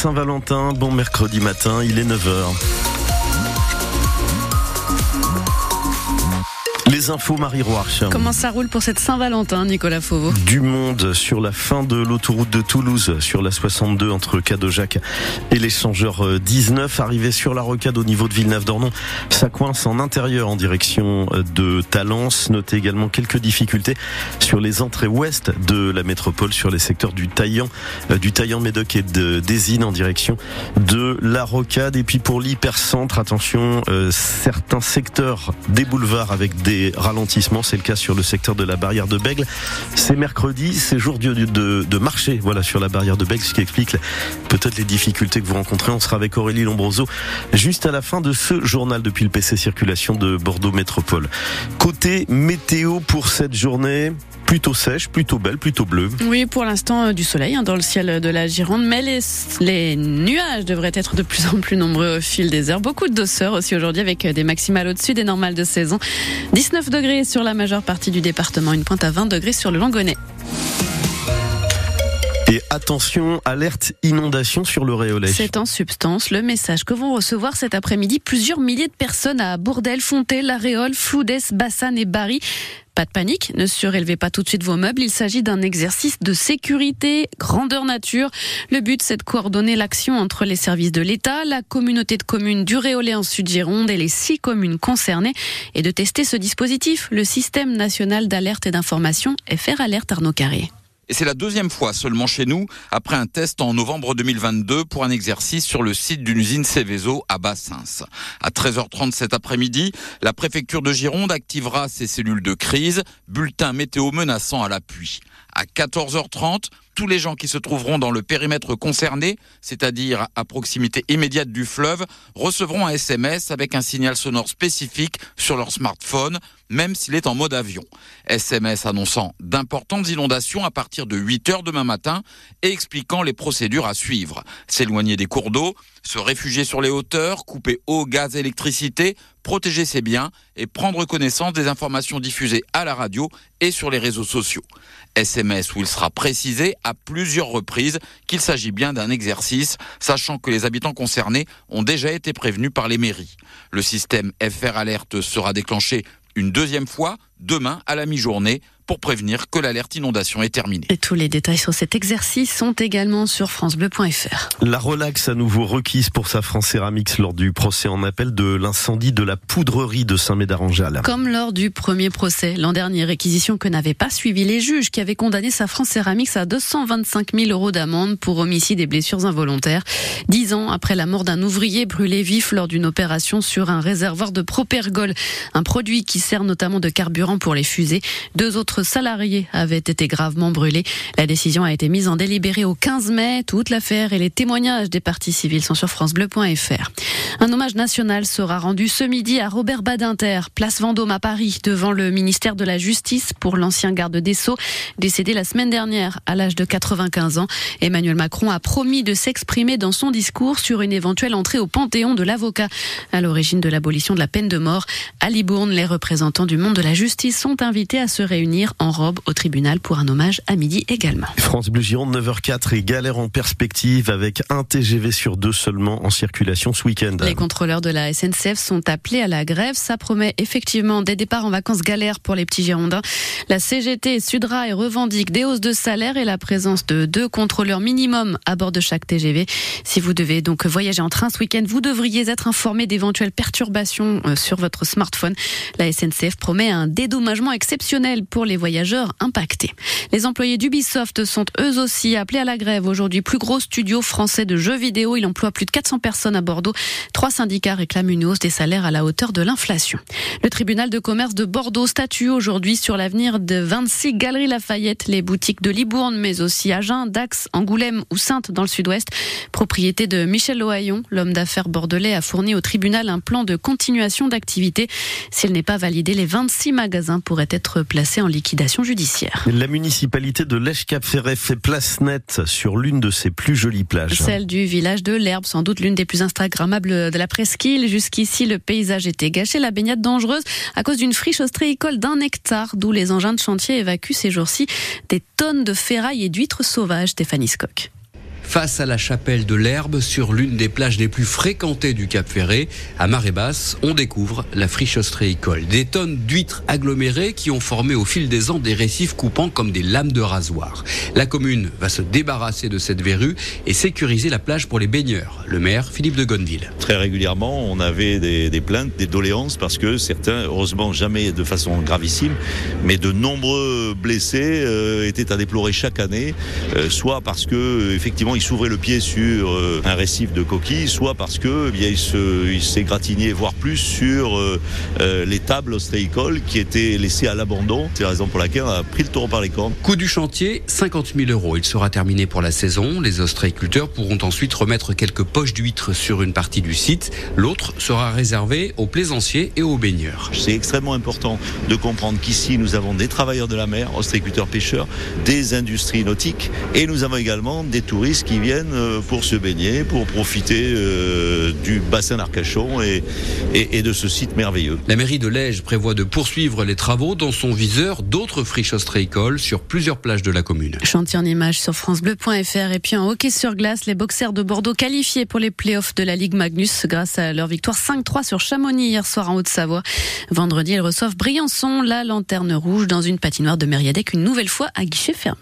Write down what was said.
Saint-Valentin. Bon mercredi matin, il est 9h. Les infos Marie Roarch. Comment ça roule pour cette Saint-Valentin, Nicolas Fauveau Du monde sur la fin de l'autoroute de Toulouse, sur la 62 entre Cadojac et l'échangeur 19, arrivé sur la rocade au niveau de Villeneuve-d'Ornon. Ça coince en intérieur en direction de Talence. Notez également quelques difficultés sur les entrées ouest de la métropole, sur les secteurs du Taillan, euh, du Taillan Médoc et de Désine en direction de la rocade. Et puis pour l'hypercentre, attention, euh, certains secteurs des boulevards avec des ralentissements. C'est le cas sur le secteur de la barrière de Bègle. C'est mercredi, c'est jour de, marché voilà, sur la barrière de Bègle, ce qui explique peut-être les difficultés que vous rencontrez. On sera avec Aurélie Lombroso juste à la fin de ce journal depuis le PC Circulation de Bordeaux Métropole. Côté météo pour cette journée, plutôt sèche, plutôt belle, plutôt bleue. Oui, pour l'instant euh, du soleil hein, dans le ciel de la Gironde, mais les, nuages devraient être de plus en plus nombreux au fil des heures. Beaucoup de douceur aussi aujourd'hui avec des maximales au-dessus des normales de saison. 19 degrés sur la majeure partie du département, une pointe à 20 degrés sur le Langonnet. Et attention, alerte inondation sur le Réolais. C'est en substance le message que vont recevoir cet après-midi plusieurs milliers de personnes à Bourdel, Fontaine, La Réole, Floudès, Bassanne et Bari. Pas de panique, ne surélevez pas tout de suite vos meubles. Il s'agit d'un exercice de sécurité, grandeur nature. Le but, c'est de coordonner l'action entre les services de l'État, la communauté de communes du Réolais en Sud-Gironde et les six communes concernées et de tester ce dispositif, le système national d'alerte et d'information FR Alerte Arnaud Carré. Et c'est la deuxième fois seulement chez nous, après un test en novembre 2022 pour un exercice sur le site d'une usine Céveso à Bassins. À 13h30 cet après-midi, la préfecture de Gironde activera ses cellules de crise, bulletin météo menaçant à l'appui. À 14h30, tous les gens qui se trouveront dans le périmètre concerné, c'est-à-dire à proximité immédiate du fleuve, recevront un SMS avec un signal sonore spécifique sur leur smartphone, même s'il est en mode avion. SMS annonçant d'importantes inondations à partir de 8 heures demain matin et expliquant les procédures à suivre. S'éloigner des cours d'eau, se réfugier sur les hauteurs, couper eau, gaz, électricité, protéger ses biens et prendre connaissance des informations diffusées à la radio et sur les réseaux sociaux. SMS où il sera précisé à plusieurs reprises qu'il s'agit bien d'un exercice, sachant que les habitants concernés ont déjà été prévenus par les mairies. Le système FR Alerte sera déclenché une deuxième fois demain à la mi-journée pour prévenir que l'alerte inondation est terminée. Et tous les détails sur cet exercice sont également sur francebleu.fr. La relaxe à nouveau requise pour sa France Céramics lors du procès en appel de l'incendie de la poudrerie de Saint-Médard-en-Jalles. Comme lors du premier procès l'an dernier, réquisition que n'avaient pas suivi les juges qui avaient condamné sa France Céramics à 225 000 euros d'amende pour homicide et blessures involontaires. Dix ans après la mort d'un ouvrier brûlé vif lors d'une opération sur un réservoir de propergol, un produit qui sert notamment de carburant pour les fusées. Deux autres salariés avaient été gravement brûlés. La décision a été mise en délibéré au 15 mai. Toute l'affaire et les témoignages des parties civiles sont sur francebleu.fr. Un hommage national sera rendu ce midi à Robert Badinter, place Vendôme à Paris, devant le ministère de la Justice pour l'ancien garde des Sceaux, décédé la semaine dernière à l'âge de 95 ans. Emmanuel Macron a promis de s'exprimer dans son discours sur une éventuelle entrée au panthéon de l'avocat à l'origine de l'abolition de la peine de mort. À Libourne, les représentants du monde de la justice sont invités à se réunir en robe au tribunal pour un hommage à midi également. France Bleu Gironde 9h04 et galère en perspective avec un TGV sur deux seulement en circulation ce week-end. Les contrôleurs de la SNCF sont appelés à la grève. Ça promet effectivement des départs en vacances galères pour les petits Girondins. La CGT Sudrail revendique des hausses de salaire et la présence de deux contrôleurs minimum à bord de chaque TGV. Si vous devez donc voyager en train ce week-end, vous devriez être informé d'éventuelles perturbations euh, sur votre smartphone. La SNCF promet un dédommagement exceptionnel pour les voyageurs impactés. Les employés d'Ubisoft sont eux aussi appelés à la grève aujourd'hui. Plus gros studio français de jeux vidéo. Il emploie plus de 400 personnes à Bordeaux. Trois syndicats réclament une hausse des salaires à la hauteur de l'inflation. Le tribunal de commerce de Bordeaux statue aujourd'hui sur l'avenir de 26 galeries Lafayette, les boutiques de Libourne, mais aussi Agen, Dax, Angoulême ou Sainte dans le sud-ouest. Propriété de Michel Lohaillon, l'homme d'affaires bordelais a fourni au tribunal un plan de continuation d'activité. S'il n'est pas validé, les 26 magasins pourraient être placés en liquidation judiciaire. La municipalité de Lèche-Cap-Ferret fait place nette sur l'une de ses plus jolies plages. Celle du village de l'Herbe, sans doute l'une des plus instagrammables de la presqu'île. Jusqu'ici, le paysage était gâché, la baignade dangereuse à cause d'une friche ostréicole d'un hectare, d'où les engins de chantier évacuent ces jours-ci des tonnes de ferraille et d'huîtres sauvages, Stéphanie Scott. Face à la chapelle de l'Herbe sur l'une des plages les plus fréquentées du Cap Ferré. À marée basse, on découvre la friche ostréicole. Des tonnes d'huîtres agglomérées qui ont formé au fil des ans des récifs coupants comme des lames de rasoir. La commune va se débarrasser de cette verrue et sécuriser la plage pour les baigneurs. Le maire, Philippe de Gonneville. Très régulièrement, on avait des, plaintes, des doléances parce que certains, heureusement jamais de façon gravissime, mais de nombreux blessés euh, étaient à déplorer chaque année, euh, soit parce que effectivement ils s'ouvraient le pied sur euh, un récif de coquilles, soit parce que eh bien il s'est gratigné voire plus sur les tables ostréicoles qui étaient laissées à l'abandon. C'est la raison pour laquelle on a pris le taureau par les cornes. Coût du chantier 50 000 euros. Il sera terminé pour la saison. Les ostréiculteurs pourront ensuite remettre quelques poches d'huîtres sur une partie du site. L'autre sera réservé aux plaisanciers et aux baigneurs. C'est extrêmement important de comprendre qu'ici nous avons des travailleurs de la mer, ostréiculteurs pêcheurs, des industries nautiques et nous avons également des touristes qui viennent euh, pour se baigner, pour profiter euh, du bassin d'Arcachon et, et, de ce site merveilleux. La mairie de Lège prévoit de poursuivre les travaux dans son viseur d'autres friches ostréicoles sur plusieurs plages de la commune. Chantier en image sur francebleu.fr et puis en hockey sur glace, les boxers de Bordeaux qualifiés pour les playoffs de la Ligue Magnus grâce à leur victoire 5-3 sur Chamonix hier soir en Haute-Savoie. Vendredi, ils reçoivent Briançon, la lanterne rouge dans une patinoire de Mériadec une nouvelle fois à guichet fermé.